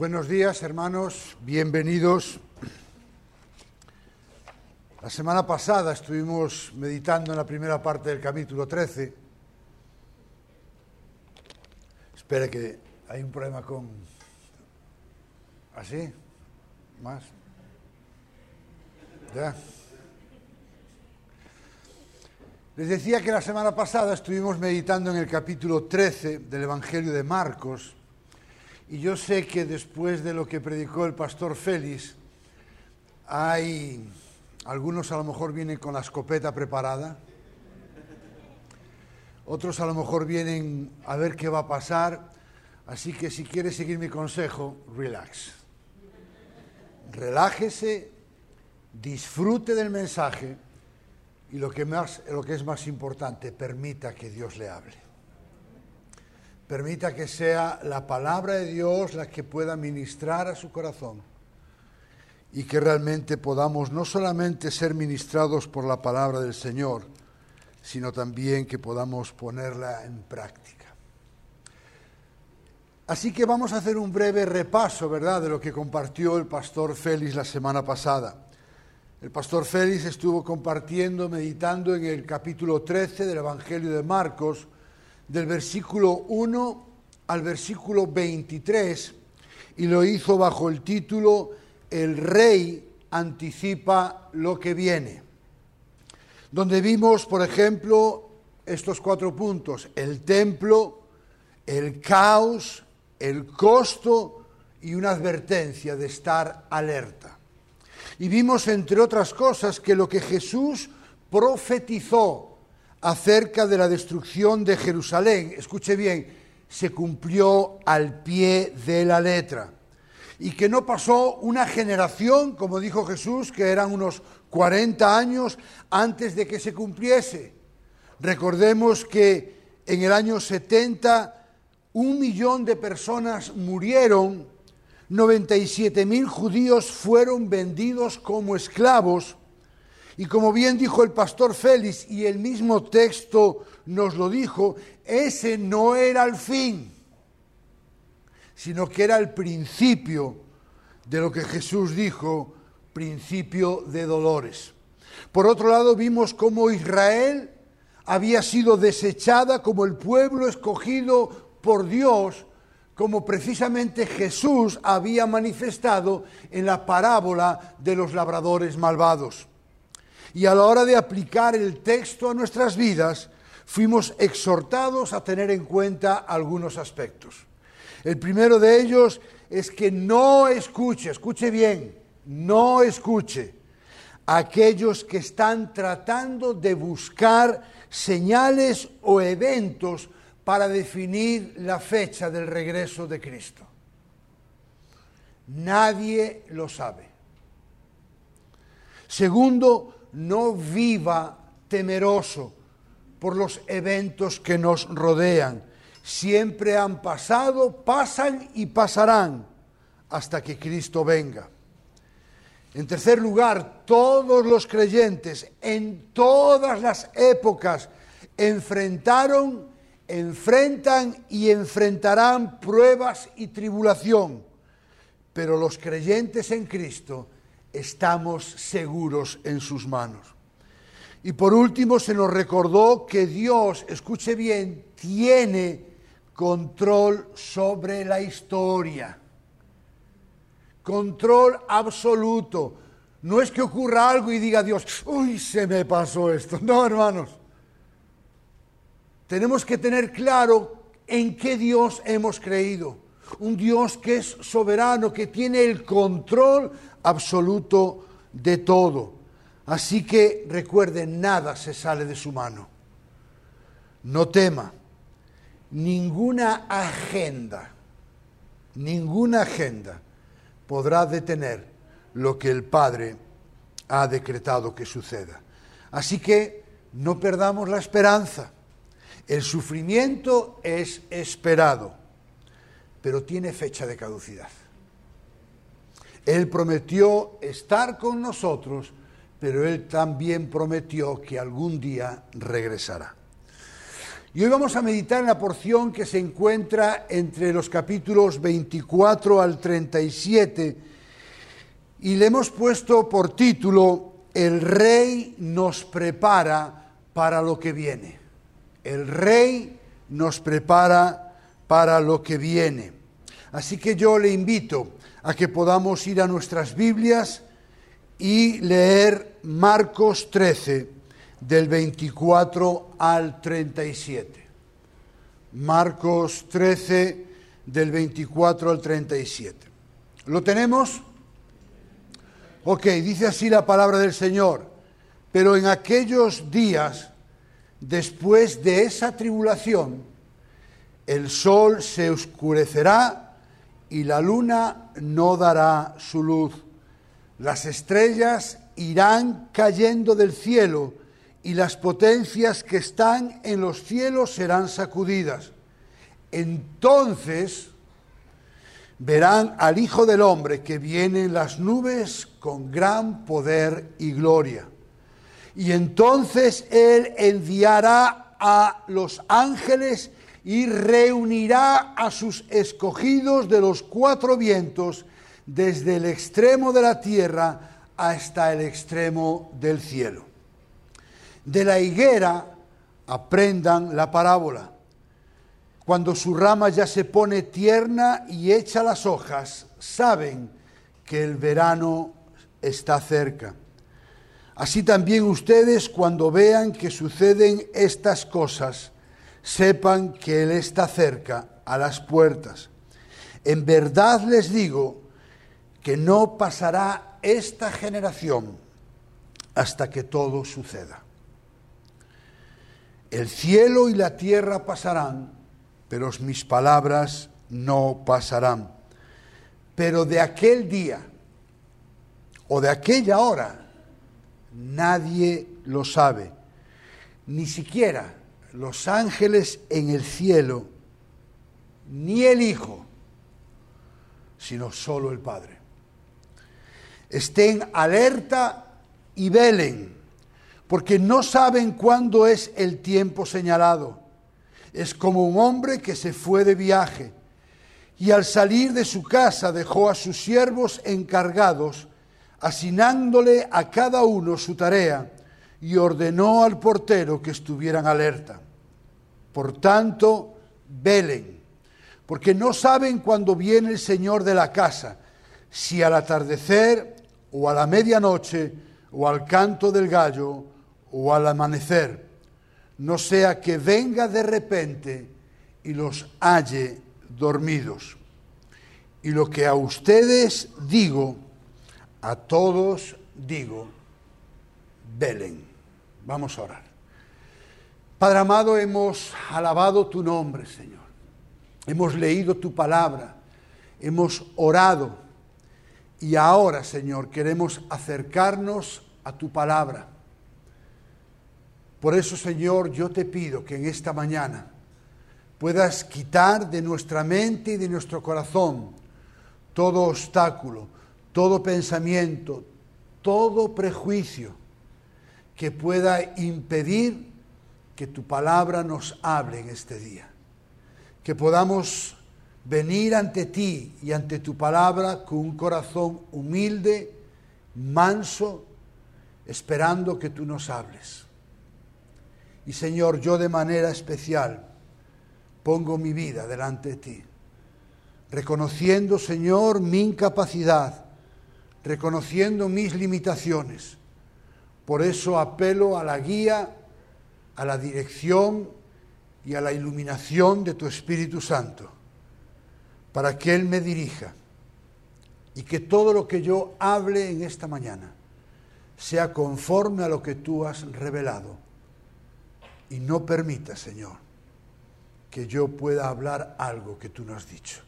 Buenos días, hermanos, bienvenidos. La semana pasada estuvimos meditando en la primera parte del capítulo 13. Espere que hay un problema con... ¿Así? ¿Más? ¿Ya? Les decía que la semana pasada estuvimos meditando en el capítulo 13 del Evangelio de Marcos y yo sé que después de lo que predicó el pastor Félix, hay algunos a lo mejor vienen con la escopeta preparada, otros a lo mejor vienen a ver qué va a pasar, así que si quiere seguir mi consejo, relax. Relájese, disfrute del mensaje y lo que, más, lo que es más importante, permita que Dios le hable. Permita que sea la palabra de Dios la que pueda ministrar a su corazón y que realmente podamos no solamente ser ministrados por la palabra del Señor, sino también que podamos ponerla en práctica. Así que vamos a hacer un breve repaso, ¿verdad?, de lo que compartió el pastor Félix la semana pasada. El pastor Félix estuvo compartiendo, meditando en el capítulo 13 del Evangelio de Marcos, del versículo 1 al versículo 23 y lo hizo bajo el título El rey anticipa lo que viene, donde vimos, por ejemplo, estos cuatro puntos, el templo, el caos, el costo y una advertencia de estar alerta. Y vimos, entre otras cosas, que lo que Jesús profetizó acerca de la destrucción de Jerusalén, escuche bien, se cumplió al pie de la letra. Y que no pasó una generación, como dijo Jesús, que eran unos 40 años antes de que se cumpliese. Recordemos que en el año 70 un millón de personas murieron, 97 mil judíos fueron vendidos como esclavos, y como bien dijo el pastor Félix, y el mismo texto nos lo dijo, ese no era el fin, sino que era el principio de lo que Jesús dijo, principio de dolores. Por otro lado, vimos cómo Israel había sido desechada como el pueblo escogido por Dios, como precisamente Jesús había manifestado en la parábola de los labradores malvados. Y a la hora de aplicar el texto a nuestras vidas, fuimos exhortados a tener en cuenta algunos aspectos. El primero de ellos es que no escuche, escuche bien, no escuche a aquellos que están tratando de buscar señales o eventos para definir la fecha del regreso de Cristo. Nadie lo sabe. Segundo, no viva temeroso por los eventos que nos rodean. Siempre han pasado, pasan y pasarán hasta que Cristo venga. En tercer lugar, todos los creyentes en todas las épocas enfrentaron, enfrentan y enfrentarán pruebas y tribulación. Pero los creyentes en Cristo estamos seguros en sus manos. Y por último se nos recordó que Dios, escuche bien, tiene control sobre la historia. Control absoluto. No es que ocurra algo y diga Dios, uy, se me pasó esto. No, hermanos. Tenemos que tener claro en qué Dios hemos creído. Un Dios que es soberano, que tiene el control absoluto de todo. Así que recuerden, nada se sale de su mano. No tema, ninguna agenda, ninguna agenda podrá detener lo que el Padre ha decretado que suceda. Así que no perdamos la esperanza. El sufrimiento es esperado, pero tiene fecha de caducidad. Él prometió estar con nosotros, pero Él también prometió que algún día regresará. Y hoy vamos a meditar en la porción que se encuentra entre los capítulos 24 al 37 y le hemos puesto por título El rey nos prepara para lo que viene. El rey nos prepara para lo que viene. Así que yo le invito a que podamos ir a nuestras Biblias y leer Marcos 13 del 24 al 37. Marcos 13 del 24 al 37. ¿Lo tenemos? Ok, dice así la palabra del Señor. Pero en aquellos días, después de esa tribulación, el sol se oscurecerá y la luna no dará su luz. Las estrellas irán cayendo del cielo y las potencias que están en los cielos serán sacudidas. Entonces verán al Hijo del Hombre que viene en las nubes con gran poder y gloria. Y entonces Él enviará a los ángeles y reunirá a sus escogidos de los cuatro vientos desde el extremo de la tierra hasta el extremo del cielo. De la higuera aprendan la parábola. Cuando su rama ya se pone tierna y echa las hojas, saben que el verano está cerca. Así también ustedes cuando vean que suceden estas cosas, sepan que Él está cerca a las puertas. En verdad les digo que no pasará esta generación hasta que todo suceda. El cielo y la tierra pasarán, pero mis palabras no pasarán. Pero de aquel día o de aquella hora nadie lo sabe, ni siquiera los ángeles en el cielo, ni el Hijo, sino solo el Padre. Estén alerta y velen porque no saben cuándo es el tiempo señalado. Es como un hombre que se fue de viaje y al salir de su casa dejó a sus siervos encargados, asignándole a cada uno su tarea y ordenó al portero que estuvieran alerta. Por tanto, velen, porque no saben cuándo viene el Señor de la casa, si al atardecer o a la medianoche o al canto del gallo o al amanecer, no sea que venga de repente y los halle dormidos. Y lo que a ustedes digo, a todos digo, velen. Vamos a orar. Padre amado, hemos alabado tu nombre, Señor. Hemos leído tu palabra, hemos orado y ahora, Señor, queremos acercarnos a tu palabra por eso, Señor, yo te pido que en esta mañana puedas quitar de nuestra mente y de nuestro corazón todo obstáculo, todo pensamiento, todo prejuicio que pueda impedir que tu palabra nos hable en este día. Que podamos venir ante ti y ante tu palabra con un corazón humilde, manso, esperando que tú nos hables. Y Señor, yo de manera especial pongo mi vida delante de ti, reconociendo, Señor, mi incapacidad, reconociendo mis limitaciones. Por eso apelo a la guía, a la dirección y a la iluminación de tu Espíritu Santo, para que Él me dirija y que todo lo que yo hable en esta mañana sea conforme a lo que tú has revelado y no permita, Señor, que yo pueda hablar algo que tú no has dicho.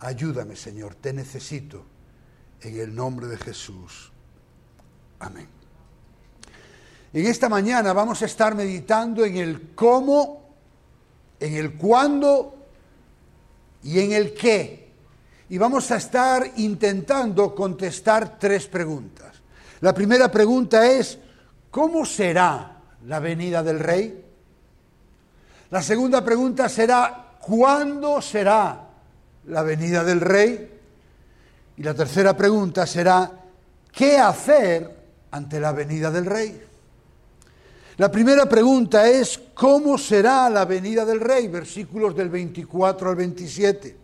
Ayúdame, Señor, te necesito en el nombre de Jesús. Amén. En esta mañana vamos a estar meditando en el cómo, en el cuándo y en el qué. Y vamos a estar intentando contestar tres preguntas. La primera pregunta es, ¿cómo será la venida del rey? La segunda pregunta será, ¿cuándo será la venida del rey? Y la tercera pregunta será, ¿qué hacer ante la venida del rey? La primera pregunta es, ¿cómo será la venida del rey? Versículos del 24 al 27.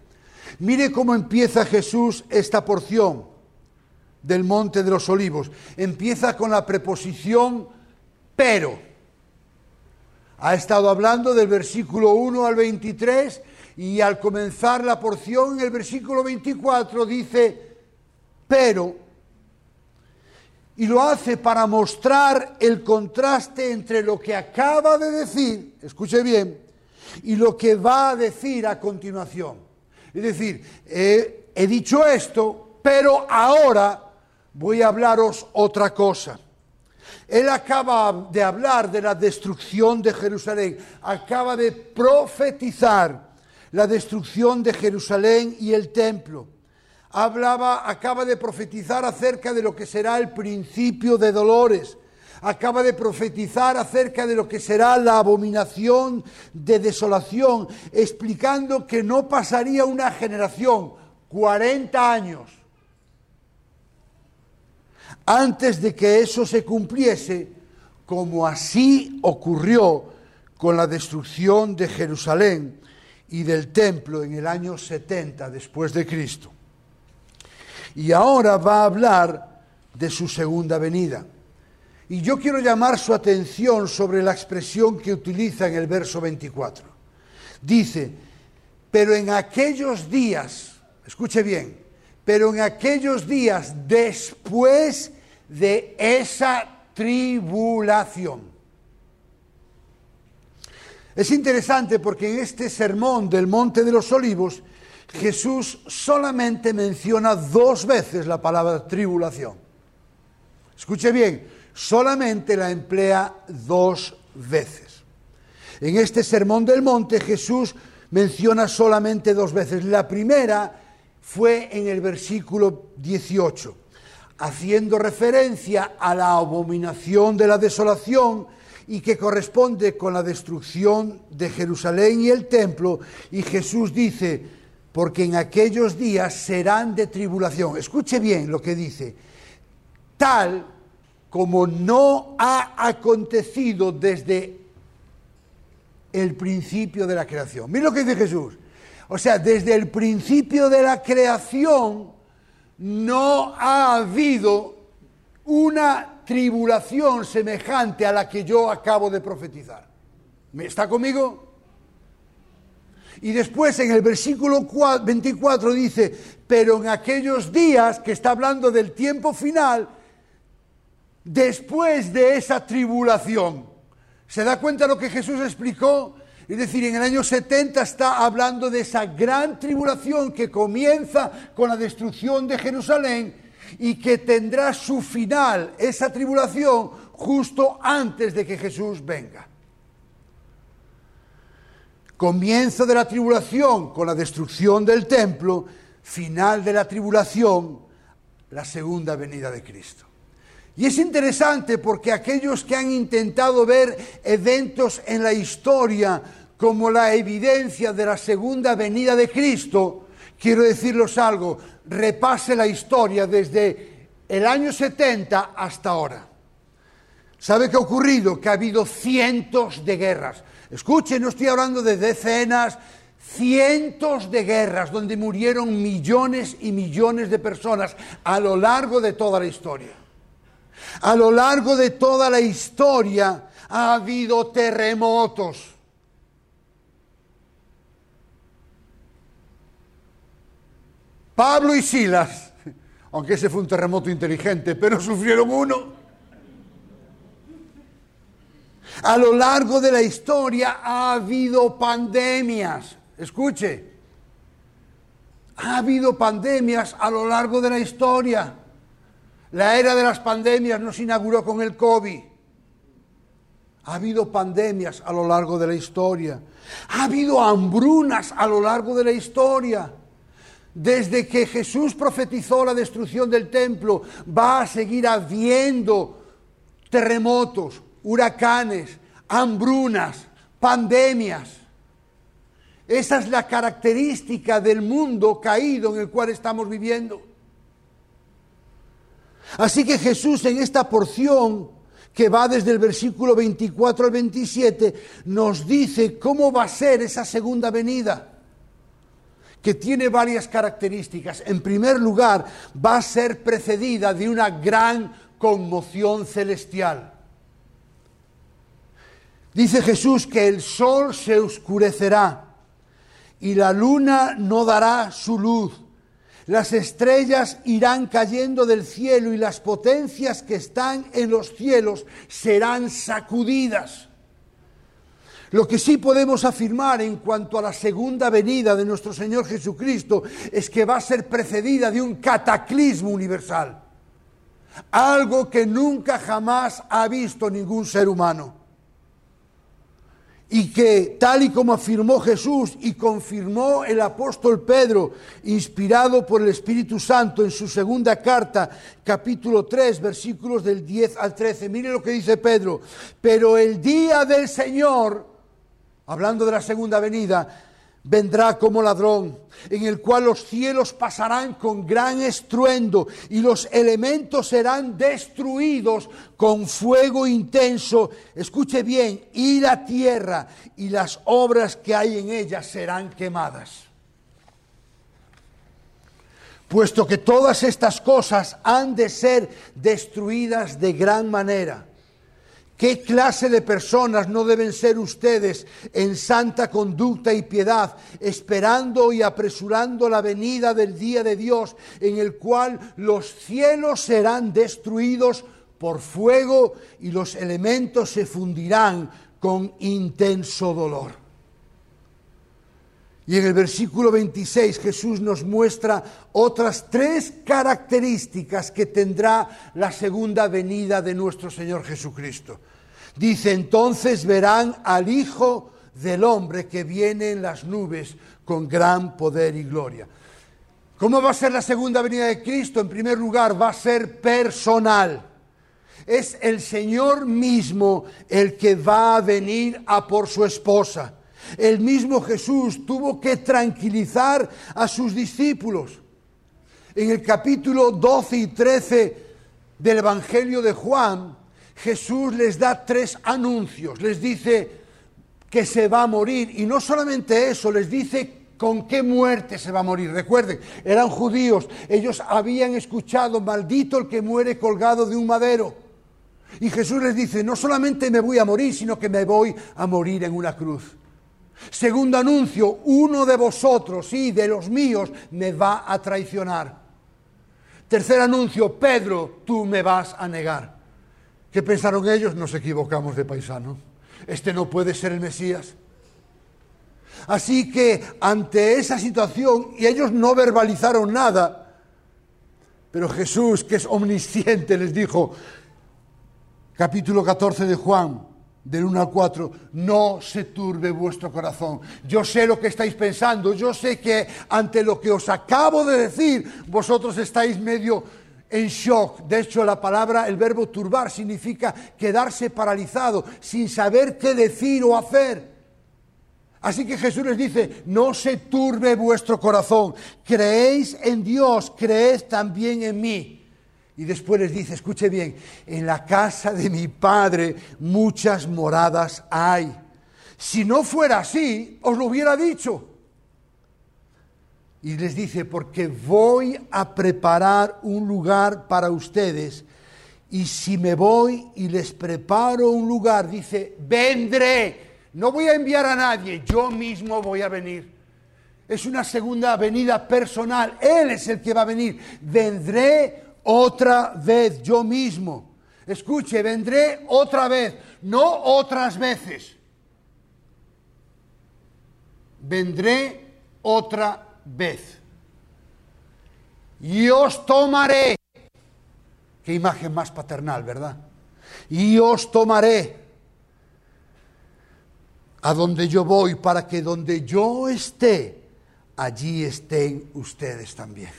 Mire cómo empieza Jesús esta porción del Monte de los Olivos. Empieza con la preposición pero. Ha estado hablando del versículo 1 al 23 y al comenzar la porción en el versículo 24 dice pero y lo hace para mostrar el contraste entre lo que acaba de decir, escuche bien, y lo que va a decir a continuación. Es decir, he dicho esto, pero ahora voy a hablaros otra cosa. Él acaba de hablar de la destrucción de Jerusalén, acaba de profetizar la destrucción de Jerusalén y el templo hablaba, acaba de profetizar acerca de lo que será el principio de dolores. Acaba de profetizar acerca de lo que será la abominación de desolación, explicando que no pasaría una generación, 40 años, antes de que eso se cumpliese, como así ocurrió con la destrucción de Jerusalén y del templo en el año 70 después de Cristo y ahora va a hablar de su segunda venida. Y yo quiero llamar su atención sobre la expresión que utiliza en el verso 24. Dice, pero en aquellos días, escuche bien, pero en aquellos días después de esa tribulación. Es interesante porque en este sermón del Monte de los Olivos Jesús solamente menciona dos veces la palabra tribulación. Escuche bien, solamente la emplea dos veces. En este sermón del monte Jesús menciona solamente dos veces. La primera fue en el versículo 18, haciendo referencia a la abominación de la desolación y que corresponde con la destrucción de Jerusalén y el templo. Y Jesús dice, porque en aquellos días serán de tribulación. Escuche bien lo que dice. Tal como no ha acontecido desde el principio de la creación. Mira lo que dice Jesús. O sea, desde el principio de la creación no ha habido una tribulación semejante a la que yo acabo de profetizar. ¿Me está conmigo? Y después en el versículo 24 dice, pero en aquellos días, que está hablando del tiempo final, después de esa tribulación, ¿se da cuenta lo que Jesús explicó? Es decir, en el año 70 está hablando de esa gran tribulación que comienza con la destrucción de Jerusalén y que tendrá su final, esa tribulación, justo antes de que Jesús venga comienzo de la tribulación con la destrucción del templo, final de la tribulación, la segunda venida de Cristo. Y es interesante porque aquellos que han intentado ver eventos en la historia como la evidencia de la segunda venida de Cristo, quiero decirles algo, repase la historia desde el año 70 hasta ahora. ¿Sabe qué ha ocurrido? Que ha habido cientos de guerras. Escuche, no estoy hablando de decenas, cientos de guerras donde murieron millones y millones de personas a lo largo de toda la historia. A lo largo de toda la historia ha habido terremotos. Pablo y Silas, aunque ese fue un terremoto inteligente, pero sufrieron uno. A lo largo de la historia ha habido pandemias. Escuche, ha habido pandemias a lo largo de la historia. La era de las pandemias no se inauguró con el COVID. Ha habido pandemias a lo largo de la historia. Ha habido hambrunas a lo largo de la historia. Desde que Jesús profetizó la destrucción del templo, va a seguir habiendo terremotos, huracanes, hambrunas, pandemias. Esa es la característica del mundo caído en el cual estamos viviendo. Así que Jesús en esta porción que va desde el versículo 24 al 27 nos dice cómo va a ser esa segunda venida que tiene varias características. En primer lugar, va a ser precedida de una gran conmoción celestial. Dice Jesús que el sol se oscurecerá y la luna no dará su luz. Las estrellas irán cayendo del cielo y las potencias que están en los cielos serán sacudidas. Lo que sí podemos afirmar en cuanto a la segunda venida de nuestro Señor Jesucristo es que va a ser precedida de un cataclismo universal. Algo que nunca jamás ha visto ningún ser humano y que tal y como afirmó Jesús y confirmó el apóstol Pedro, inspirado por el Espíritu Santo en su segunda carta, capítulo 3, versículos del 10 al 13. Mire lo que dice Pedro, pero el día del Señor, hablando de la segunda venida, vendrá como ladrón, en el cual los cielos pasarán con gran estruendo y los elementos serán destruidos con fuego intenso. Escuche bien, y la tierra y las obras que hay en ella serán quemadas. Puesto que todas estas cosas han de ser destruidas de gran manera ¿Qué clase de personas no deben ser ustedes en santa conducta y piedad, esperando y apresurando la venida del día de Dios, en el cual los cielos serán destruidos por fuego y los elementos se fundirán con intenso dolor? Y en el versículo 26 Jesús nos muestra otras tres características que tendrá la segunda venida de nuestro Señor Jesucristo. Dice, entonces verán al Hijo del Hombre que viene en las nubes con gran poder y gloria. ¿Cómo va a ser la segunda venida de Cristo? En primer lugar, va a ser personal. Es el Señor mismo el que va a venir a por su esposa. El mismo Jesús tuvo que tranquilizar a sus discípulos. En el capítulo 12 y 13 del Evangelio de Juan, Jesús les da tres anuncios. Les dice que se va a morir y no solamente eso, les dice con qué muerte se va a morir. Recuerden, eran judíos, ellos habían escuchado, maldito el que muere colgado de un madero. Y Jesús les dice, no solamente me voy a morir, sino que me voy a morir en una cruz. Segundo anuncio, uno de vosotros, sí, de los míos, me va a traicionar. Tercer anuncio, Pedro, tú me vas a negar. ¿Qué pensaron ellos? Nos equivocamos de paisano. Este no puede ser el Mesías. Así que ante esa situación, y ellos no verbalizaron nada, pero Jesús, que es omnisciente, les dijo, capítulo 14 de Juan, del 1 al 4, no se turbe vuestro corazón. Yo sé lo que estáis pensando, yo sé que ante lo que os acabo de decir, vosotros estáis medio en shock. De hecho, la palabra, el verbo turbar, significa quedarse paralizado, sin saber qué decir o hacer. Así que Jesús les dice, no se turbe vuestro corazón, creéis en Dios, creed también en mí. Y después les dice, escuche bien, en la casa de mi Padre muchas moradas hay. Si no fuera así, os lo hubiera dicho. Y les dice, porque voy a preparar un lugar para ustedes. Y si me voy y les preparo un lugar, dice, vendré. No voy a enviar a nadie, yo mismo voy a venir. Es una segunda venida personal. Él es el que va a venir. Vendré otra vez yo mismo. Escuche, vendré otra vez, no otras veces. Vendré otra vez. Y os tomaré. Qué imagen más paternal, ¿verdad? Y os tomaré a donde yo voy para que donde yo esté, allí estén ustedes también.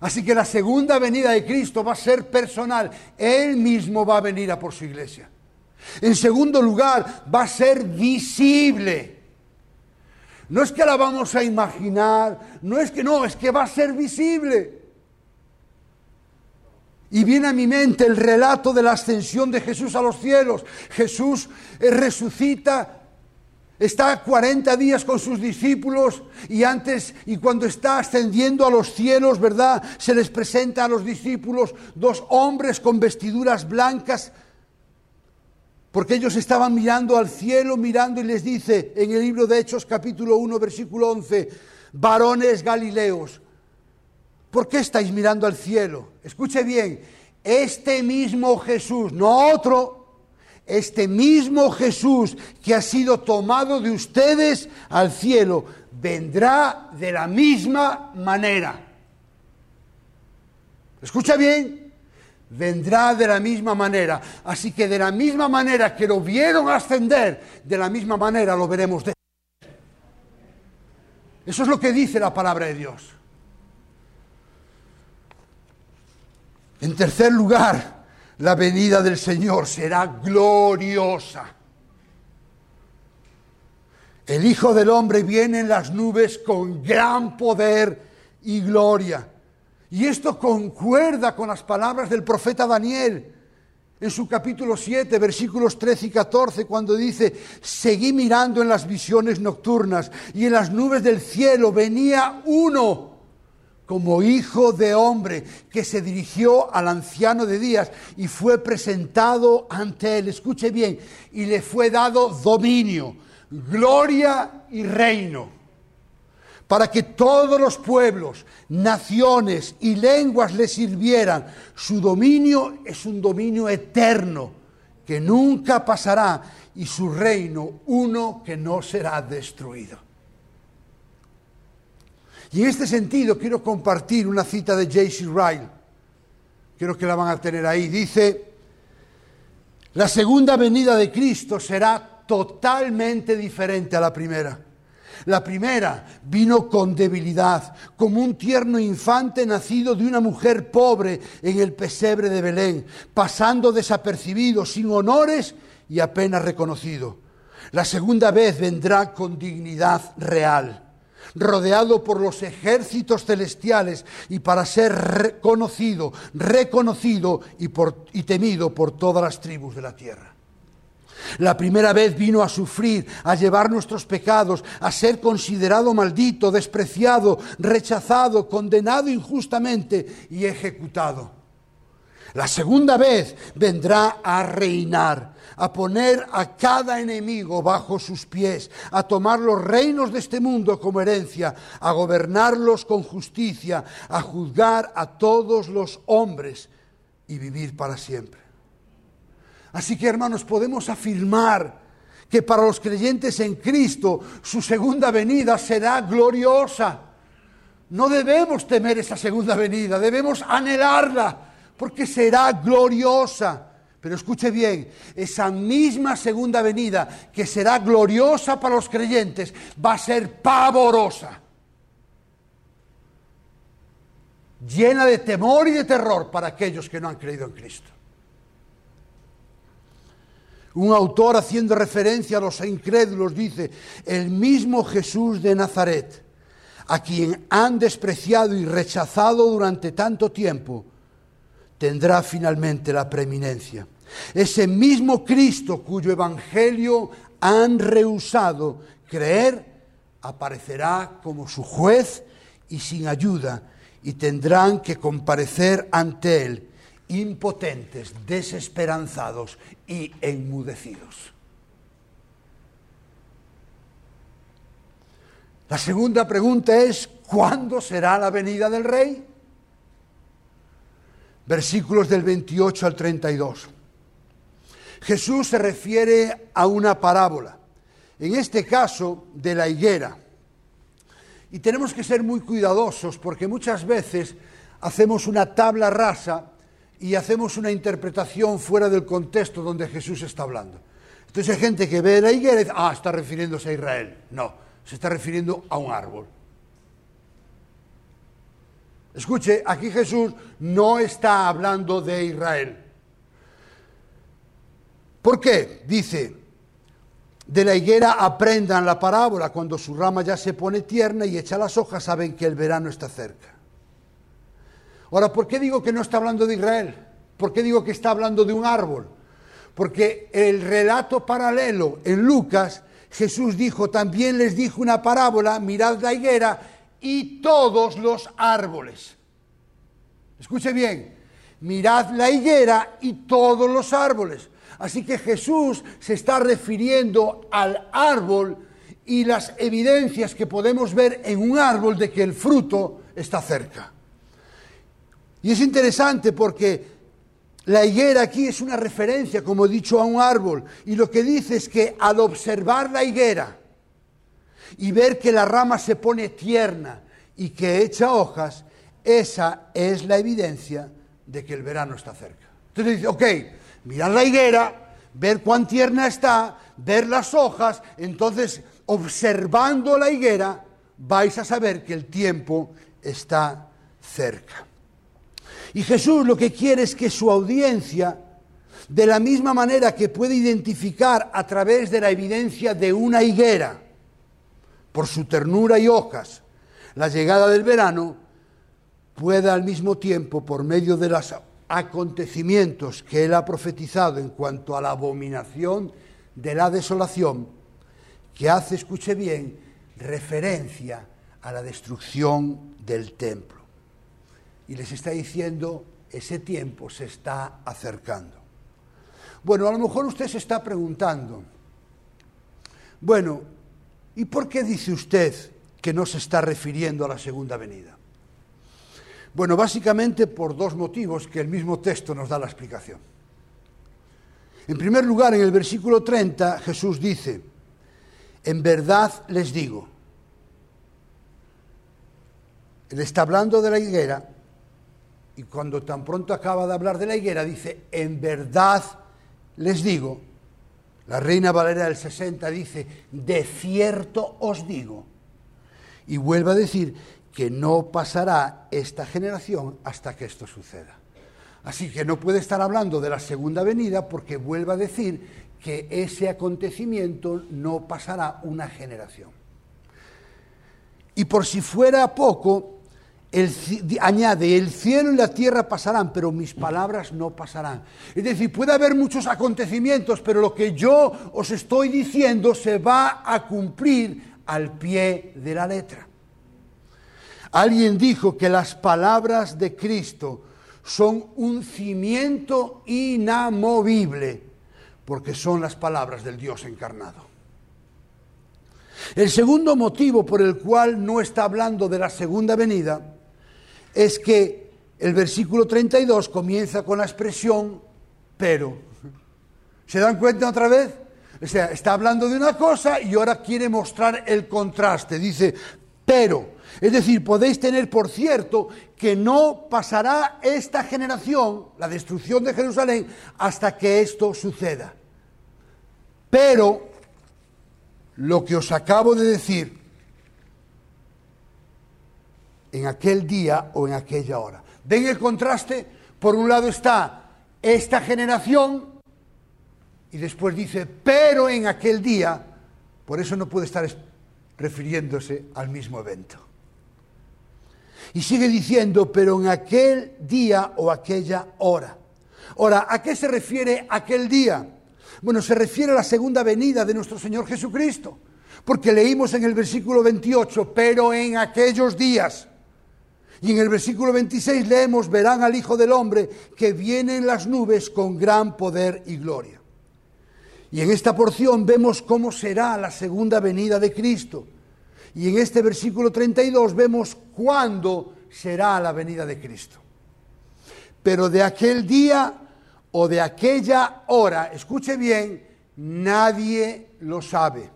Así que la segunda venida de Cristo va a ser personal. Él mismo va a venir a por su iglesia. En segundo lugar, va a ser visible. No es que la vamos a imaginar, no es que no, es que va a ser visible. Y viene a mi mente el relato de la ascensión de Jesús a los cielos. Jesús eh, resucita está 40 días con sus discípulos y antes y cuando está ascendiendo a los cielos, ¿verdad? Se les presenta a los discípulos dos hombres con vestiduras blancas, porque ellos estaban mirando al cielo, mirando y les dice en el libro de Hechos capítulo 1 versículo 11, varones galileos, ¿por qué estáis mirando al cielo? Escuche bien, este mismo Jesús, no otro, este mismo Jesús que ha sido tomado de ustedes al cielo, vendrá de la misma manera. Escucha bien, vendrá de la misma manera. Así que de la misma manera que lo vieron ascender, de la misma manera lo veremos descender. Eso es lo que dice la palabra de Dios. En tercer lugar, la venida del Señor será gloriosa. El Hijo del Hombre viene en las nubes con gran poder y gloria. Y esto concuerda con las palabras del profeta Daniel en su capítulo 7, versículos 13 y 14, cuando dice, seguí mirando en las visiones nocturnas y en las nubes del cielo venía uno como hijo de hombre, que se dirigió al anciano de días y fue presentado ante él, escuche bien, y le fue dado dominio, gloria y reino, para que todos los pueblos, naciones y lenguas le sirvieran. Su dominio es un dominio eterno, que nunca pasará, y su reino uno que no será destruido. Y en este sentido quiero compartir una cita de J.C. Ryle. Creo que la van a tener ahí. Dice, la segunda venida de Cristo será totalmente diferente a la primera. La primera vino con debilidad, como un tierno infante nacido de una mujer pobre en el pesebre de Belén, pasando desapercibido, sin honores y apenas reconocido. La segunda vez vendrá con dignidad real rodeado por los ejércitos celestiales y para ser reconocido, reconocido y, y temido por todas las tribus de la tierra. La primera vez vino a sufrir, a llevar nuestros pecados, a ser considerado maldito, despreciado, rechazado, condenado injustamente y ejecutado. La segunda vez vendrá a reinar, a poner a cada enemigo bajo sus pies, a tomar los reinos de este mundo como herencia, a gobernarlos con justicia, a juzgar a todos los hombres y vivir para siempre. Así que hermanos, podemos afirmar que para los creyentes en Cristo su segunda venida será gloriosa. No debemos temer esa segunda venida, debemos anhelarla porque será gloriosa. Pero escuche bien, esa misma segunda venida que será gloriosa para los creyentes va a ser pavorosa. Llena de temor y de terror para aquellos que no han creído en Cristo. Un autor haciendo referencia a los incrédulos dice, el mismo Jesús de Nazaret, a quien han despreciado y rechazado durante tanto tiempo, tendrá finalmente la preeminencia. Ese mismo Cristo cuyo evangelio han rehusado creer, aparecerá como su juez y sin ayuda, y tendrán que comparecer ante él impotentes, desesperanzados y enmudecidos. La segunda pregunta es, ¿cuándo será la venida del rey? versículos del 28 al 32. Jesús se refiere a una parábola, en este caso de la higuera. Y tenemos que ser muy cuidadosos porque muchas veces hacemos una tabla rasa y hacemos una interpretación fuera del contexto donde Jesús está hablando. Entonces hay gente que ve la higuera y dice, ah, está refiriéndose a Israel. No, se está refiriendo a un árbol. Escuche, aquí Jesús no está hablando de Israel. ¿Por qué? Dice, de la higuera aprendan la parábola, cuando su rama ya se pone tierna y echa las hojas, saben que el verano está cerca. Ahora, ¿por qué digo que no está hablando de Israel? ¿Por qué digo que está hablando de un árbol? Porque el relato paralelo en Lucas, Jesús dijo, también les dijo una parábola, mirad la higuera y todos los árboles. Escuche bien, mirad la higuera y todos los árboles. Así que Jesús se está refiriendo al árbol y las evidencias que podemos ver en un árbol de que el fruto está cerca. Y es interesante porque la higuera aquí es una referencia, como he dicho, a un árbol. Y lo que dice es que al observar la higuera y ver que la rama se pone tierna y que echa hojas, esa es la evidencia de que el verano está cerca. Entonces dice, ok, mirar la higuera, ver cuán tierna está, ver las hojas, entonces observando la higuera vais a saber que el tiempo está cerca. Y Jesús lo que quiere es que su audiencia, de la misma manera que puede identificar a través de la evidencia de una higuera, por su ternura y hojas, la llegada del verano, pueda al mismo tiempo, por medio de los acontecimientos que él ha profetizado en cuanto a la abominación de la desolación, que hace, escuche bien, referencia a la destrucción del templo y les está diciendo, ese tiempo se está acercando. Bueno, a lo mejor usted se está preguntando, bueno, ¿y por qué dice usted que no se está refiriendo a la segunda venida? Bueno, básicamente por dos motivos que el mismo texto nos da la explicación. En primer lugar, en el versículo 30, Jesús dice, en verdad les digo, él está hablando de la higuera, y cuando tan pronto acaba de hablar de la higuera, dice, en verdad les digo, la reina Valera del 60 dice, de cierto os digo, y vuelve a decir que no pasará esta generación hasta que esto suceda. Así que no puede estar hablando de la segunda venida porque vuelve a decir que ese acontecimiento no pasará una generación. Y por si fuera poco, añade, el cielo y la tierra pasarán, pero mis palabras no pasarán. Es decir, puede haber muchos acontecimientos, pero lo que yo os estoy diciendo se va a cumplir al pie de la letra. Alguien dijo que las palabras de Cristo son un cimiento inamovible, porque son las palabras del Dios encarnado. El segundo motivo por el cual no está hablando de la segunda venida es que el versículo 32 comienza con la expresión pero. ¿Se dan cuenta otra vez? O sea, está hablando de una cosa y ahora quiere mostrar el contraste. Dice, pero. Es decir, podéis tener por cierto que no pasará esta generación, la destrucción de Jerusalén, hasta que esto suceda. Pero lo que os acabo de decir en aquel día o en aquella hora. ¿Ven el contraste? Por un lado está esta generación y después dice, pero en aquel día, por eso no puede estar refiriéndose al mismo evento. Y sigue diciendo, pero en aquel día o aquella hora. Ahora, ¿a qué se refiere aquel día? Bueno, se refiere a la segunda venida de nuestro Señor Jesucristo, porque leímos en el versículo 28, pero en aquellos días. Y en el versículo 26 leemos, verán al Hijo del Hombre que viene en las nubes con gran poder y gloria. Y en esta porción vemos cómo será la segunda venida de Cristo. Y en este versículo 32 vemos cuándo será la venida de Cristo. Pero de aquel día o de aquella hora, escuche bien, nadie lo sabe.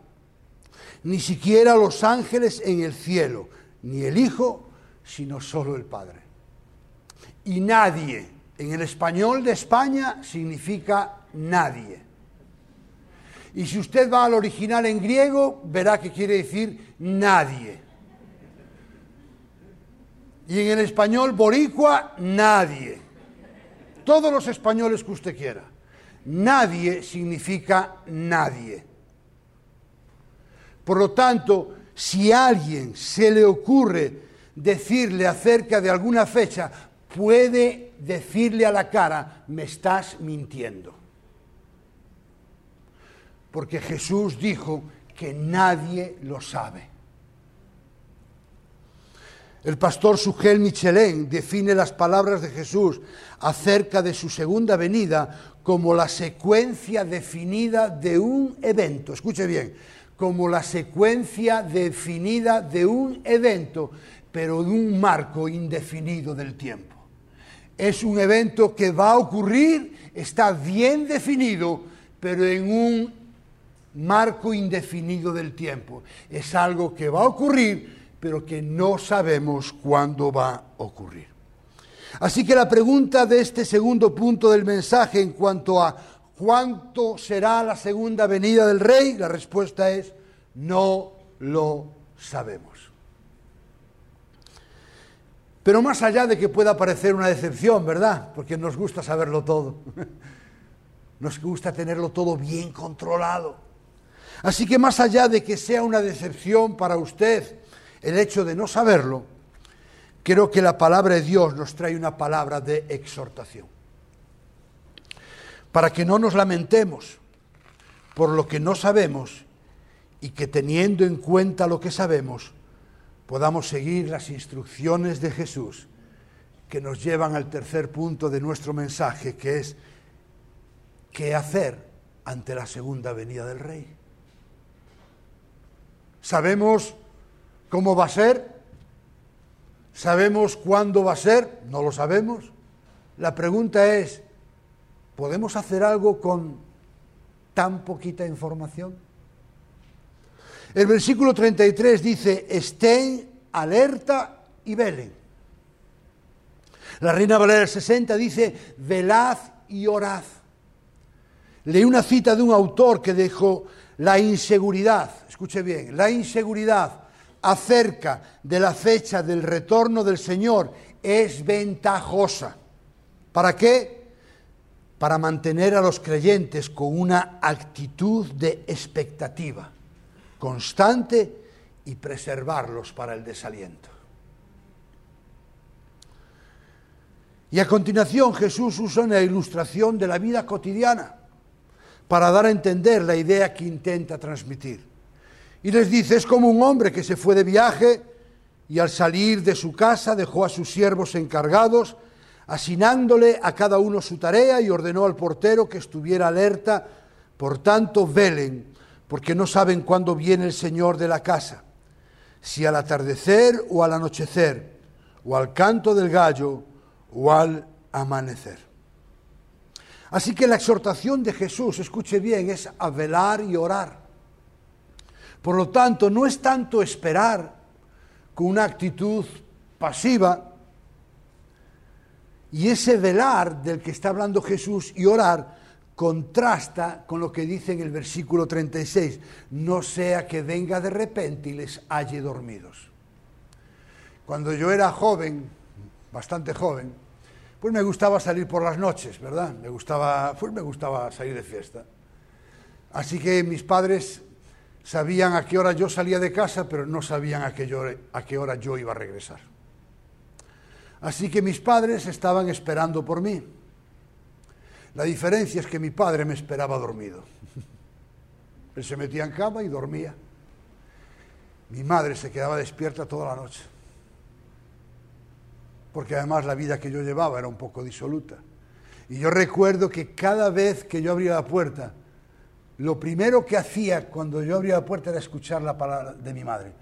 Ni siquiera los ángeles en el cielo, ni el Hijo, sino solo el Padre. Y nadie, en el español de España significa nadie. Y si usted va al original en griego, verá que quiere decir nadie. Y en el español boricua, nadie. Todos los españoles que usted quiera. nadie significa nadie. Por lo tanto, si a alguien se le ocurre decirle acerca de alguna fecha, puede decirle a la cara, me estás mintiendo. Porque Jesús dijo que nadie lo sabe. El pastor Sugel Michelin define las palabras de Jesús acerca de su segunda venida como la secuencia definida de un evento. Escuche bien, como la secuencia definida de un evento, pero de un marco indefinido del tiempo. Es un evento que va a ocurrir, está bien definido, pero en un marco indefinido del tiempo. Es algo que va a ocurrir, pero que no sabemos cuándo va a ocurrir. Así que la pregunta de este segundo punto del mensaje en cuanto a ¿Cuánto será la segunda venida del rey? La respuesta es, no lo sabemos. Pero más allá de que pueda parecer una decepción, ¿verdad? Porque nos gusta saberlo todo. Nos gusta tenerlo todo bien controlado. Así que más allá de que sea una decepción para usted el hecho de no saberlo, creo que la palabra de Dios nos trae una palabra de exhortación para que no nos lamentemos por lo que no sabemos y que teniendo en cuenta lo que sabemos, podamos seguir las instrucciones de Jesús que nos llevan al tercer punto de nuestro mensaje, que es qué hacer ante la segunda venida del Rey. ¿Sabemos cómo va a ser? ¿Sabemos cuándo va a ser? No lo sabemos. La pregunta es, ¿Podemos hacer algo con tan poquita información? El versículo 33 dice, estén alerta y velen. La Reina Valera 60 dice, velad y orad. Leí una cita de un autor que dijo, la inseguridad, escuche bien, la inseguridad acerca de la fecha del retorno del Señor es ventajosa. ¿Para qué? para mantener a los creyentes con una actitud de expectativa constante y preservarlos para el desaliento. Y a continuación Jesús usa una ilustración de la vida cotidiana para dar a entender la idea que intenta transmitir. Y les dice, es como un hombre que se fue de viaje y al salir de su casa dejó a sus siervos encargados asignándole a cada uno su tarea y ordenó al portero que estuviera alerta, por tanto velen, porque no saben cuándo viene el Señor de la casa, si al atardecer o al anochecer, o al canto del gallo o al amanecer. Así que la exhortación de Jesús, escuche bien, es a velar y orar. Por lo tanto, no es tanto esperar con una actitud pasiva, y ese velar del que está hablando Jesús y orar contrasta con lo que dice en el versículo 36, no sea que venga de repente y les halle dormidos. Cuando yo era joven, bastante joven, pues me gustaba salir por las noches, ¿verdad? Me gustaba, pues me gustaba salir de fiesta. Así que mis padres sabían a qué hora yo salía de casa, pero no sabían a qué, a qué hora yo iba a regresar. Así que mis padres estaban esperando por mí. La diferencia es que mi padre me esperaba dormido. Él se metía en cama y dormía. Mi madre se quedaba despierta toda la noche. Porque además la vida que yo llevaba era un poco disoluta. Y yo recuerdo que cada vez que yo abría la puerta, lo primero que hacía cuando yo abría la puerta era escuchar la palabra de mi madre.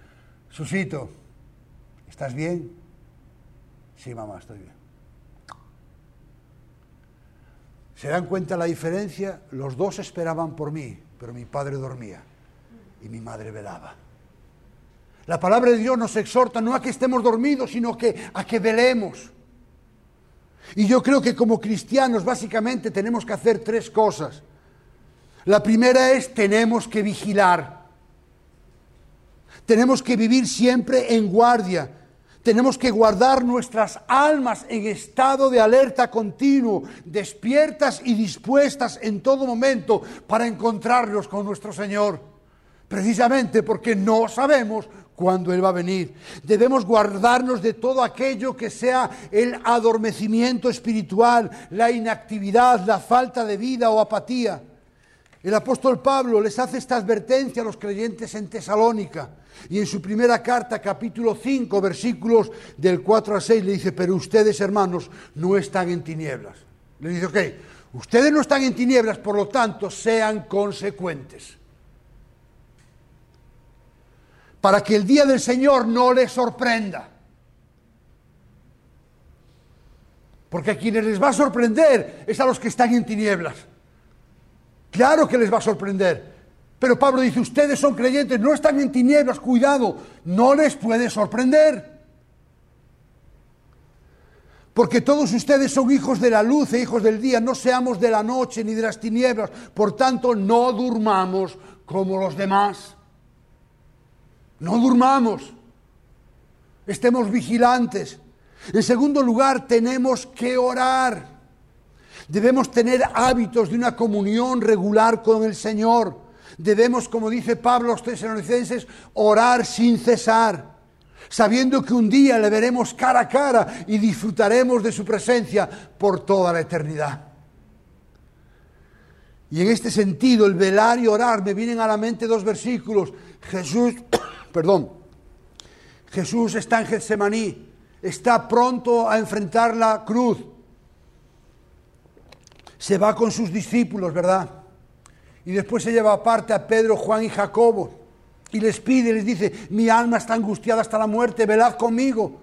Susito, ¿estás bien? Sí, mamá, estoy bien. ¿Se dan cuenta la diferencia? Los dos esperaban por mí, pero mi padre dormía y mi madre velaba. La palabra de Dios nos exhorta no a que estemos dormidos, sino que a que velemos. Y yo creo que como cristianos básicamente tenemos que hacer tres cosas. La primera es tenemos que vigilar. Tenemos que vivir siempre en guardia Tenemos que guardar nuestras almas en estado de alerta continuo, despiertas y dispuestas en todo momento para encontrarnos con nuestro Señor. Precisamente porque no sabemos cuándo Él va a venir. Debemos guardarnos de todo aquello que sea el adormecimiento espiritual, la inactividad, la falta de vida o apatía. El apóstol Pablo les hace esta advertencia a los creyentes en Tesalónica. Y en su primera carta, capítulo 5, versículos del 4 al 6, le dice, pero ustedes, hermanos, no están en tinieblas. Le dice, ok, ustedes no están en tinieblas, por lo tanto, sean consecuentes. Para que el día del Señor no les sorprenda. Porque a quienes les va a sorprender es a los que están en tinieblas. Claro que les va a sorprender. Pero Pablo dice, ustedes son creyentes, no están en tinieblas, cuidado, no les puede sorprender. Porque todos ustedes son hijos de la luz e hijos del día, no seamos de la noche ni de las tinieblas, por tanto no durmamos como los demás. No durmamos, estemos vigilantes. En segundo lugar, tenemos que orar. Debemos tener hábitos de una comunión regular con el Señor. Debemos, como dice Pablo a los tesalonicenses, orar sin cesar, sabiendo que un día le veremos cara a cara y disfrutaremos de su presencia por toda la eternidad. Y en este sentido, el velar y orar, me vienen a la mente dos versículos. Jesús, perdón, Jesús está en Getsemaní, está pronto a enfrentar la cruz. Se va con sus discípulos, ¿verdad? Y después se lleva aparte a Pedro, Juan y Jacobo y les pide, les dice, mi alma está angustiada hasta la muerte, velad conmigo.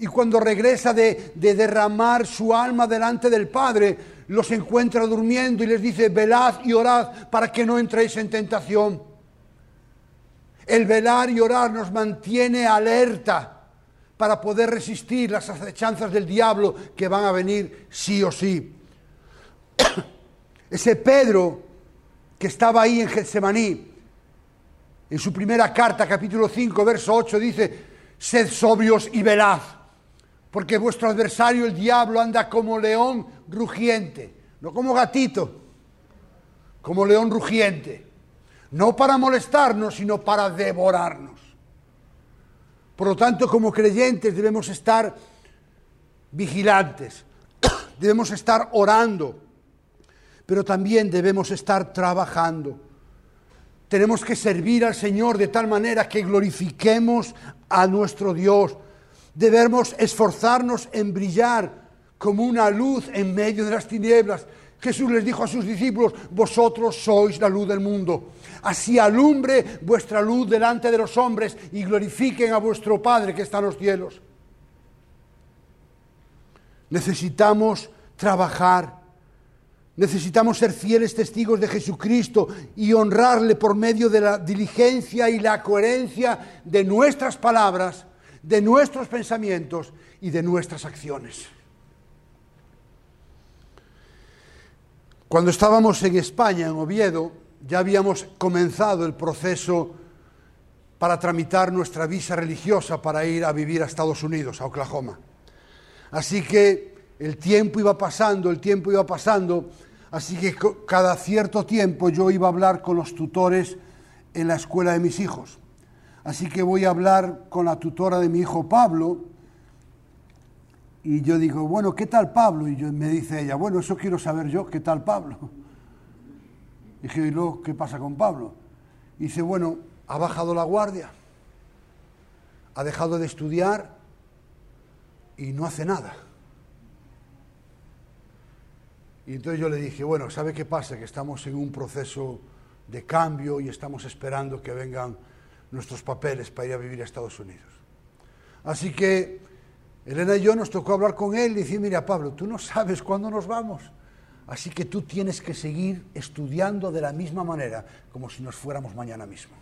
Y cuando regresa de, de, derramar su alma delante del Padre, los encuentra durmiendo y les dice, velad y orad para que no entréis en tentación. El velar y orar nos mantiene alerta para poder resistir las acechanzas del diablo que van a venir sí o sí. Ese Pedro que estaba ahí en Getsemaní, en su primera carta, capítulo 5, verso 8, dice, sed sobrios y velad, porque vuestro adversario el diablo anda como león rugiente, no como gatito, como león rugiente, no para molestarnos, sino para devorarnos. Por lo tanto, como creyentes debemos estar vigilantes, debemos estar orando pero también debemos estar trabajando. Tenemos que servir al Señor de tal manera que glorifiquemos a nuestro Dios. Debemos esforzarnos en brillar como una luz en medio de las tinieblas. Jesús les dijo a sus discípulos, vosotros sois la luz del mundo. Así alumbre vuestra luz delante de los hombres y glorifiquen a vuestro Padre que está en los cielos. Necesitamos trabajar Necesitamos ser fieles testigos de Jesucristo y honrarle por medio de la diligencia y la coherencia de nuestras palabras, de nuestros pensamientos y de nuestras acciones. Cuando estábamos en España, en Oviedo, ya habíamos comenzado el proceso para tramitar nuestra visa religiosa para ir a vivir a Estados Unidos, a Oklahoma. Así que el tiempo iba pasando, el tiempo iba pasando, Así que cada cierto tiempo yo iba a hablar con los tutores en la escuela de mis hijos. Así que voy a hablar con la tutora de mi hijo Pablo. Y yo digo, bueno, ¿qué tal Pablo? Y yo, me dice ella, bueno, eso quiero saber yo, ¿qué tal Pablo? Y dije, ¿y luego qué pasa con Pablo? Y dice, bueno, ha bajado la guardia, ha dejado de estudiar y no hace nada. Y entonces yo le dije, bueno, ¿sabe qué pasa? Que estamos en un proceso de cambio y estamos esperando que vengan nuestros papeles para ir a vivir a Estados Unidos. Así que Elena y yo nos tocó hablar con él y decir, mira Pablo, tú no sabes cuándo nos vamos. Así que tú tienes que seguir estudiando de la misma manera como si nos fuéramos mañana mismo.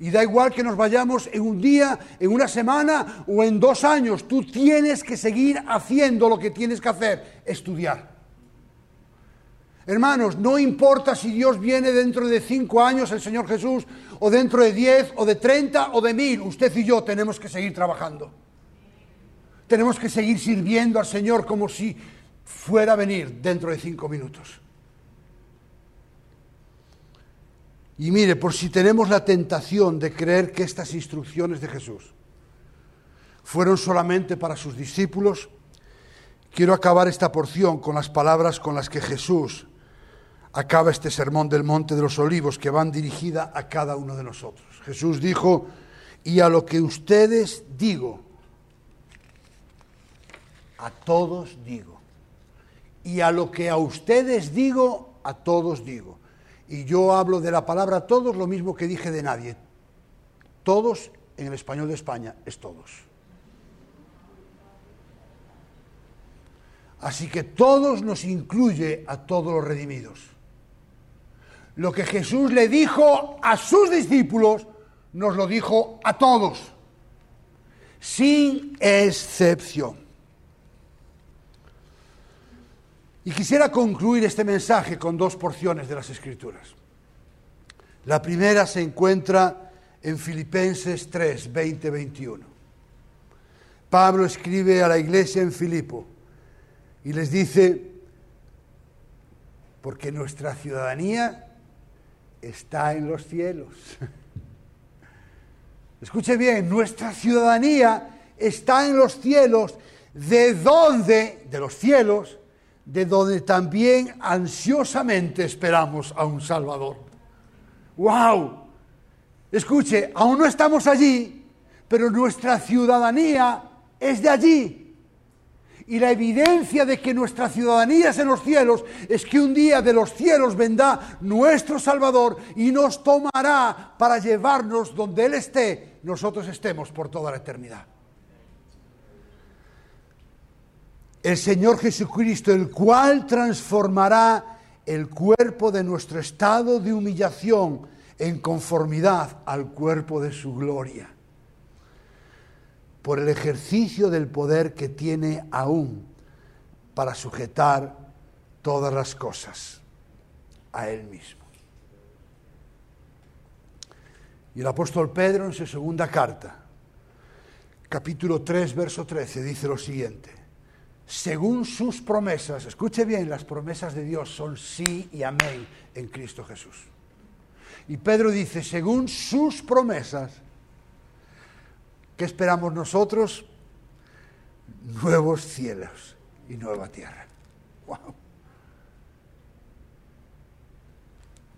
Y da igual que nos vayamos en un día, en una semana o en dos años. Tú tienes que seguir haciendo lo que tienes que hacer, estudiar. Hermanos, no importa si Dios viene dentro de cinco años, el Señor Jesús, o dentro de diez, o de treinta, o de mil, usted y yo tenemos que seguir trabajando. Tenemos que seguir sirviendo al Señor como si fuera a venir dentro de cinco minutos. Y mire, por si tenemos la tentación de creer que estas instrucciones de Jesús fueron solamente para sus discípulos, quiero acabar esta porción con las palabras con las que Jesús acaba este sermón del Monte de los Olivos que van dirigida a cada uno de nosotros. Jesús dijo, y a lo que ustedes digo, a todos digo. Y a lo que a ustedes digo, a todos digo. Y yo hablo de la palabra todos lo mismo que dije de nadie. Todos en el español de España es todos. Así que todos nos incluye a todos los redimidos. Lo que Jesús le dijo a sus discípulos, nos lo dijo a todos, sin excepción. Y quisiera concluir este mensaje con dos porciones de las Escrituras. La primera se encuentra en Filipenses 3, 20, 21. Pablo escribe a la iglesia en Filipo y les dice, porque nuestra ciudadanía está en los cielos. Escuche bien, nuestra ciudadanía está en los cielos, de donde, de los cielos, de donde también ansiosamente esperamos a un Salvador. ¡Wow! Escuche, aún no estamos allí, pero nuestra ciudadanía es de allí. Y la evidencia de que nuestra ciudadanía es en los cielos es que un día de los cielos vendrá nuestro Salvador y nos tomará para llevarnos donde Él esté, nosotros estemos por toda la eternidad. El Señor Jesucristo, el cual transformará el cuerpo de nuestro estado de humillación en conformidad al cuerpo de su gloria por el ejercicio del poder que tiene aún para sujetar todas las cosas a Él mismo. Y el apóstol Pedro en su segunda carta, capítulo 3, verso 13, dice lo siguiente, según sus promesas, escuche bien, las promesas de Dios son sí y amén en Cristo Jesús. Y Pedro dice, según sus promesas, ¿Qué esperamos nosotros? Nuevos cielos y nueva tierra. Wow.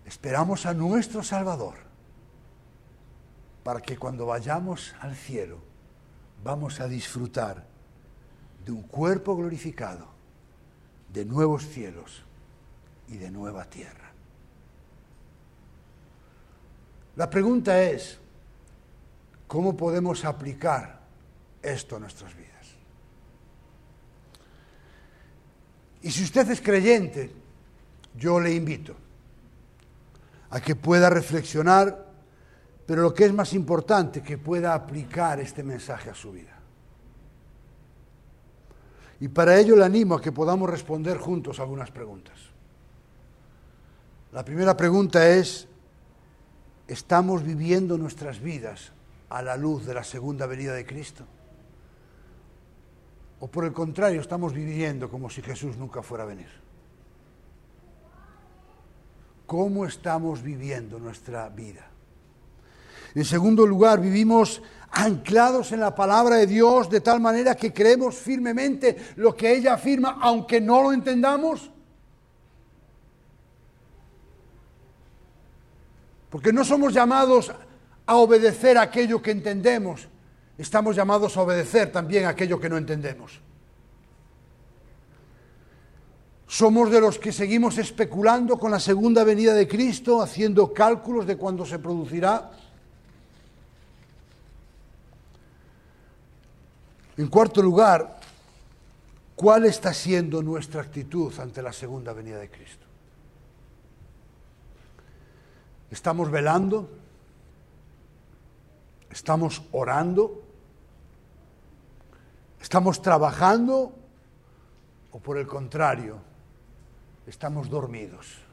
Esperamos a nuestro Salvador para que cuando vayamos al cielo vamos a disfrutar de un cuerpo glorificado, de nuevos cielos y de nueva tierra. La pregunta es, ¿Cómo podemos aplicar esto a nuestras vidas? Y si usted es creyente, yo le invito a que pueda reflexionar, pero lo que es más importante, que pueda aplicar este mensaje a su vida. Y para ello le animo a que podamos responder juntos algunas preguntas. La primera pregunta es, ¿estamos viviendo nuestras vidas a la luz de la segunda venida de Cristo? ¿O por el contrario estamos viviendo como si Jesús nunca fuera a venir? ¿Cómo estamos viviendo nuestra vida? En segundo lugar, vivimos anclados en la palabra de Dios de tal manera que creemos firmemente lo que ella afirma, aunque no lo entendamos. Porque no somos llamados a obedecer aquello que entendemos, estamos llamados a obedecer también aquello que no entendemos. Somos de los que seguimos especulando con la segunda venida de Cristo, haciendo cálculos de cuándo se producirá. En cuarto lugar, ¿cuál está siendo nuestra actitud ante la segunda venida de Cristo? ¿Estamos velando? ¿Estamos orando? ¿Estamos trabajando? ¿O por el contrario, estamos dormidos.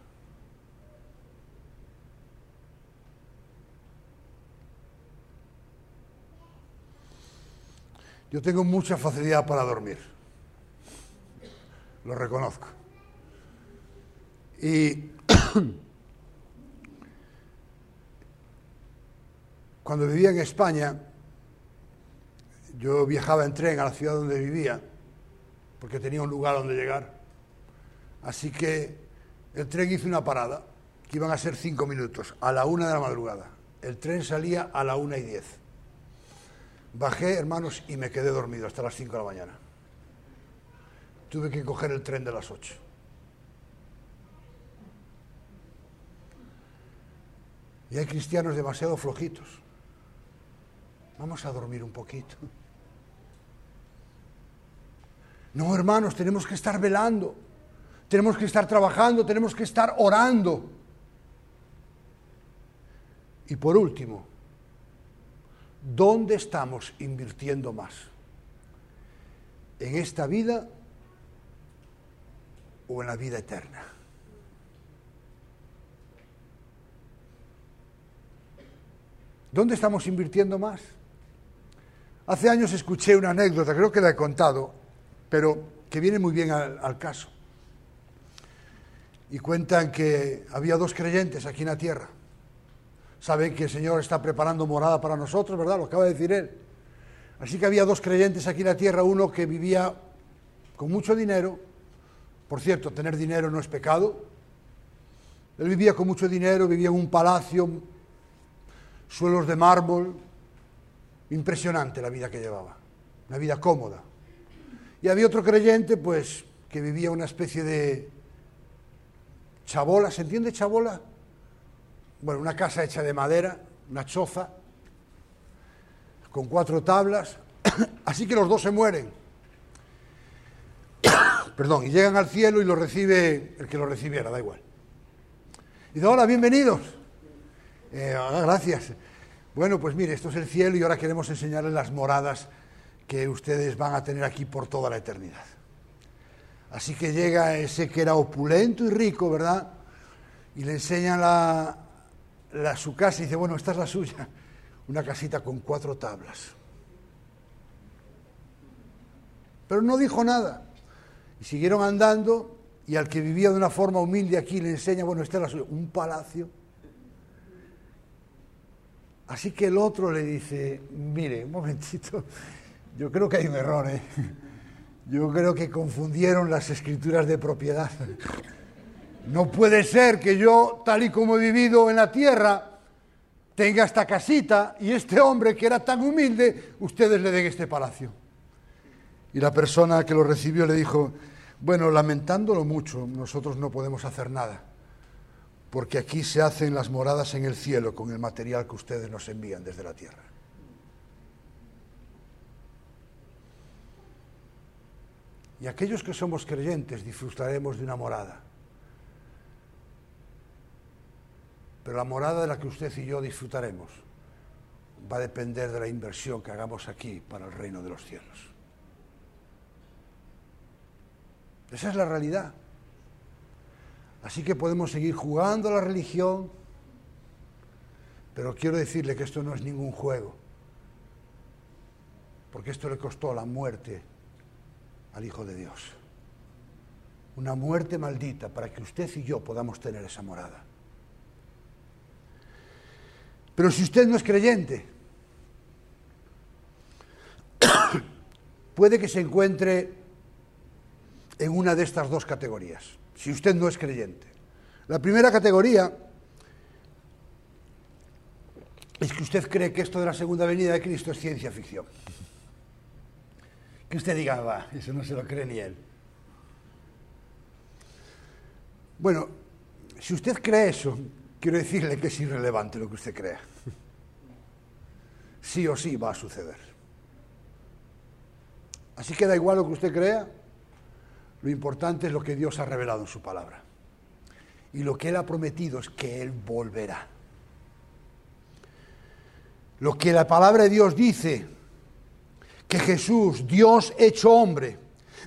Yo tengo mucha facilidad para dormir, lo reconozco. Y cuando vivía en España, yo viajaba en tren a la ciudad donde vivía, porque tenía un lugar donde llegar. Así que el tren hizo una parada, que iban a ser cinco minutos, a la una de la madrugada. El tren salía a la una y diez. Bajé, hermanos, y me quedé dormido hasta las cinco de la mañana. Tuve que coger el tren de las ocho. Y hay cristianos demasiado flojitos. Vamos a dormir un poquito. No, hermanos, tenemos que estar velando, tenemos que estar trabajando, tenemos que estar orando. Y por último, ¿dónde estamos invirtiendo más? ¿En esta vida o en la vida eterna? ¿Dónde estamos invirtiendo más? Hace años escuché una anécdota, creo que la he contado, pero que viene muy bien al, caso. Y cuentan que había dos creyentes aquí en la tierra. Saben que el Señor está preparando morada para nosotros, ¿verdad? Lo acaba de decir Él. Así que había dos creyentes aquí en la tierra, uno que vivía con mucho dinero. Por cierto, tener dinero no es pecado. Él vivía con mucho dinero, vivía en un palacio, suelos de mármol. Impresionante la vida que llevaba, una vida cómoda. Y había otro creyente, pues, que vivía una especie de chabola, ¿se entiende chabola? Bueno, una casa hecha de madera, una choza, con cuatro tablas, así que los dos se mueren. Perdón, y llegan al cielo y lo recibe el que lo recibiera, da igual. Y dice, hola, bienvenidos. Eh, ah, gracias. Bueno, pues mire, esto es el cielo y ahora queremos enseñarles las moradas que ustedes van a tener aquí por toda la eternidad. Así que llega ese que era opulento y rico, ¿verdad? Y le enseñan la, su casa y dice, bueno, esta es la suya, una casita con cuatro tablas. Pero no dijo nada. Y siguieron andando y al que vivía de una forma humilde aquí le enseña, bueno, esta es la suya, un palacio. Así que el otro le dice, mire, un momentito, yo creo que hay un error, ¿eh? Yo creo que confundieron las escrituras de propiedad. No puede ser que yo, tal y como he vivido en la tierra, tenga esta casita y este hombre que era tan humilde, ustedes le den este palacio. Y la persona que lo recibió le dijo, bueno, lamentándolo mucho, nosotros no podemos hacer nada, porque aquí se hacen las moradas en el cielo con el material que ustedes nos envían desde la tierra. Y aquellos que somos creyentes disfrutaremos de una morada. Pero la morada de la que usted y yo disfrutaremos va a depender de la inversión que hagamos aquí para el reino de los cielos. Esa es la realidad. Así que podemos seguir jugando a la religión, pero quiero decirle que esto no es ningún juego, porque esto le costó la muerte al Hijo de Dios. Una muerte maldita para que usted y yo podamos tener esa morada. Pero si usted no es creyente, puede que se encuentre en una de estas dos categorías, si usted no es creyente. La primera categoría es que usted cree que esto de la segunda venida de Cristo es ciencia ficción que usted diga, va, eso no se lo cree ni él. Bueno, si usted cree eso, quiero decirle que es irrelevante lo que usted crea. Sí o sí va a suceder. Así que da igual lo que usted crea, lo importante es lo que Dios ha revelado en su palabra. Y lo que Él ha prometido es que Él volverá. Lo que la palabra de Dios dice que Jesús, Dios hecho hombre,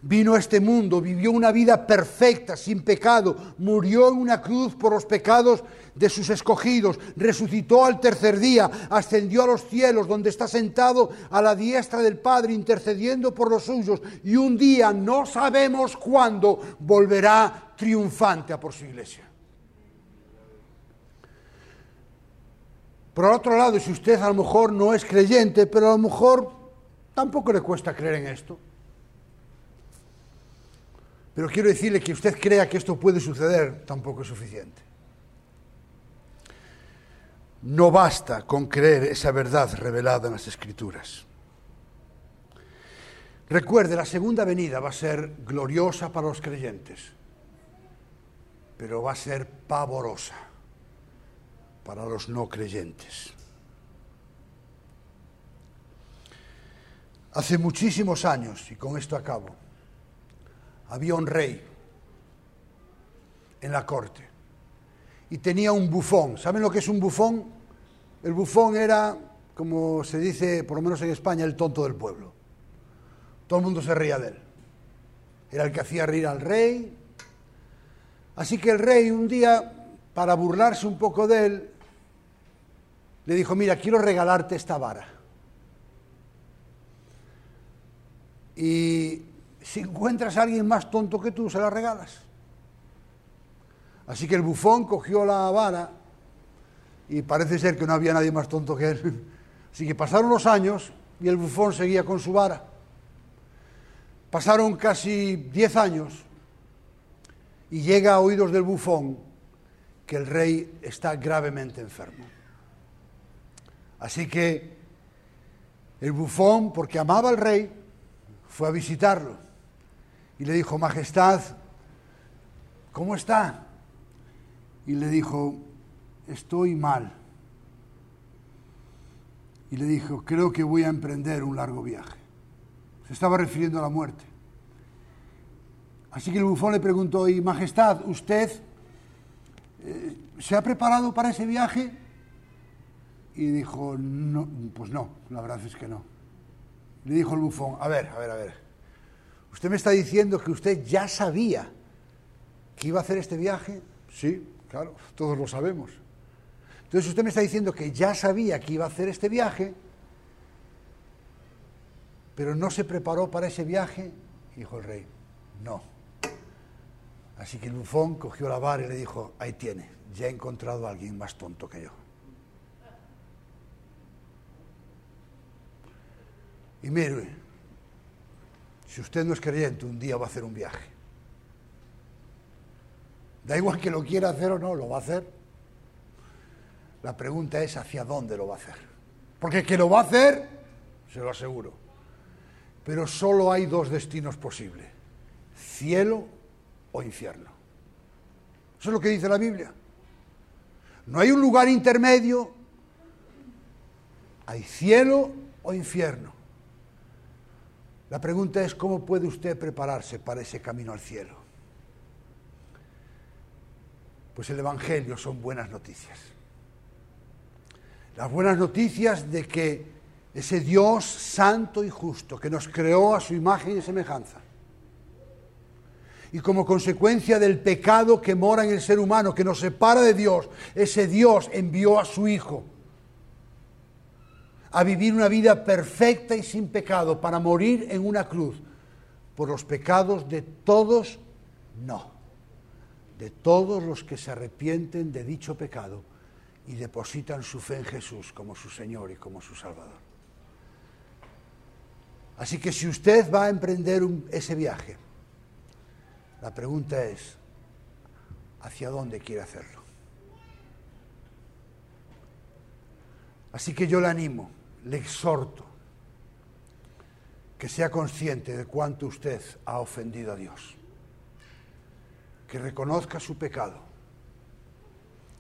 Vino a este mundo, vivió una vida perfecta, sin pecado, murió en una cruz por los pecados de sus escogidos, resucitó al tercer día, ascendió a los cielos, donde está sentado a la diestra del Padre, intercediendo por los suyos, y un día, no sabemos cuándo, volverá triunfante a por su iglesia. Por otro lado, si usted a lo mejor no es creyente, pero a lo mejor tampoco le cuesta creer en esto. Pero quiero decirle que usted crea que esto puede suceder, tampoco es suficiente. No basta con creer esa verdad revelada en las Escrituras. Recuerde, la segunda venida va a ser gloriosa para los creyentes, pero va a ser pavorosa para los no creyentes. Hace muchísimos años, y con esto acabo, había un rey en la corte y tenía un bufón. ¿Saben lo que es un bufón? El bufón era, como se dice, por lo menos en España, el tonto del pueblo. Todo el mundo se reía de él. Era el que hacía reír al rey. Así que el rey un día, para burlarse un poco de él, le dijo, mira, quiero regalarte esta vara. Y si encuentras a alguien más tonto que tú, se la regalas. Así que el bufón cogió la vara y parece ser que no había nadie más tonto que él. Así que pasaron los años y el bufón seguía con su vara. Pasaron casi diez años y llega a oídos del bufón que el rey está gravemente enfermo. Así que el bufón, porque amaba al rey, fue a visitarlo y le dijo, Majestad, ¿cómo está? Y le dijo, estoy mal. Y le dijo, creo que voy a emprender un largo viaje. Se estaba refiriendo a la muerte. Así que el bufón le preguntó, y Majestad, ¿usted eh, se ha preparado para ese viaje? Y dijo, no, pues no, la verdad es que no. Le dijo el bufón, a ver, a ver, a ver. Usted me está diciendo que usted ya sabía que iba a hacer este viaje. Sí, claro, todos lo sabemos. Entonces usted me está diciendo que ya sabía que iba a hacer este viaje, pero no se preparó para ese viaje. Dijo el rey, no. Así que el bufón cogió la vara y le dijo, ahí tiene, ya he encontrado a alguien más tonto que yo. Y mire, si usted no es creyente, un día va a hacer un viaje. Da igual que lo quiera hacer o no, lo va a hacer. La pregunta es hacia dónde lo va a hacer. Porque que lo va a hacer, se lo aseguro. Pero solo hay dos destinos posibles, cielo o infierno. Eso es lo que dice la Biblia. No hay un lugar intermedio, hay cielo o infierno. La pregunta es, ¿cómo puede usted prepararse para ese camino al cielo? Pues el Evangelio son buenas noticias. Las buenas noticias de que ese Dios santo y justo que nos creó a su imagen y semejanza, y como consecuencia del pecado que mora en el ser humano, que nos separa de Dios, ese Dios envió a su Hijo a vivir una vida perfecta y sin pecado para morir en una cruz por los pecados de todos, no, de todos los que se arrepienten de dicho pecado y depositan su fe en Jesús como su Señor y como su Salvador. Así que si usted va a emprender ese viaje, la pregunta es, ¿hacia dónde quiere hacerlo? Así que yo le animo le exhorto que sea consciente de cuánto usted ha ofendido a Dios, que reconozca su pecado,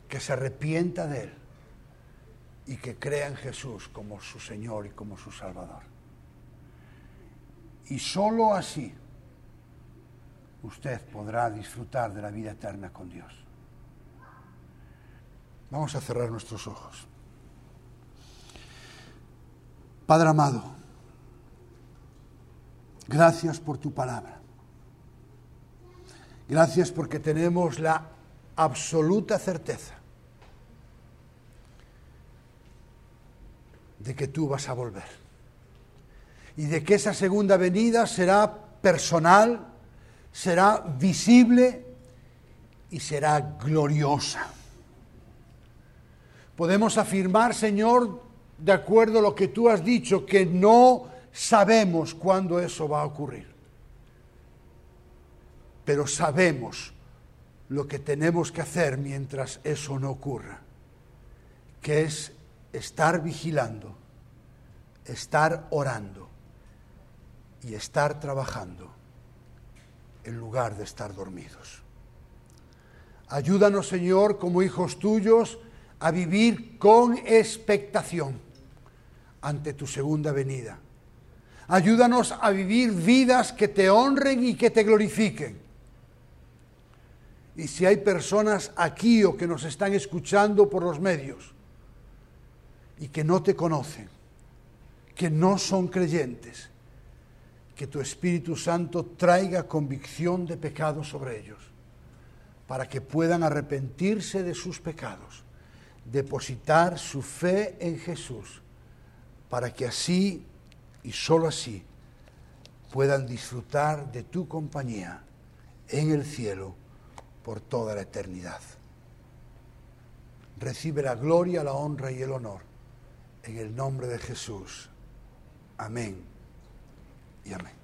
que se arrepienta de él y que crea en Jesús como su Señor y como su Salvador. Y sólo así usted podrá disfrutar de la vida eterna con Dios. Vamos a cerrar nuestros ojos. Padre amado, gracias por tu palabra. Gracias porque tenemos la absoluta certeza de que tú vas a volver y de que esa segunda venida será personal, será visible y será gloriosa. Podemos afirmar, Señor, de acuerdo a lo que tú has dicho, que no sabemos cuándo eso va a ocurrir. Pero sabemos lo que tenemos que hacer mientras eso no ocurra, que es estar vigilando, estar orando y estar trabajando en lugar de estar dormidos. Ayúdanos, Señor, como hijos tuyos, a vivir con expectación ante tu segunda venida. Ayúdanos a vivir vidas que te honren y que te glorifiquen. Y si hay personas aquí o que nos están escuchando por los medios y que no te conocen, que no son creyentes, que tu Espíritu Santo traiga convicción de pecado sobre ellos, para que puedan arrepentirse de sus pecados depositar su fe en Jesús para que así y sólo así puedan disfrutar de tu compañía en el cielo por toda la eternidad. Recibe la gloria, la honra y el honor en el nombre de Jesús. Amén y amén.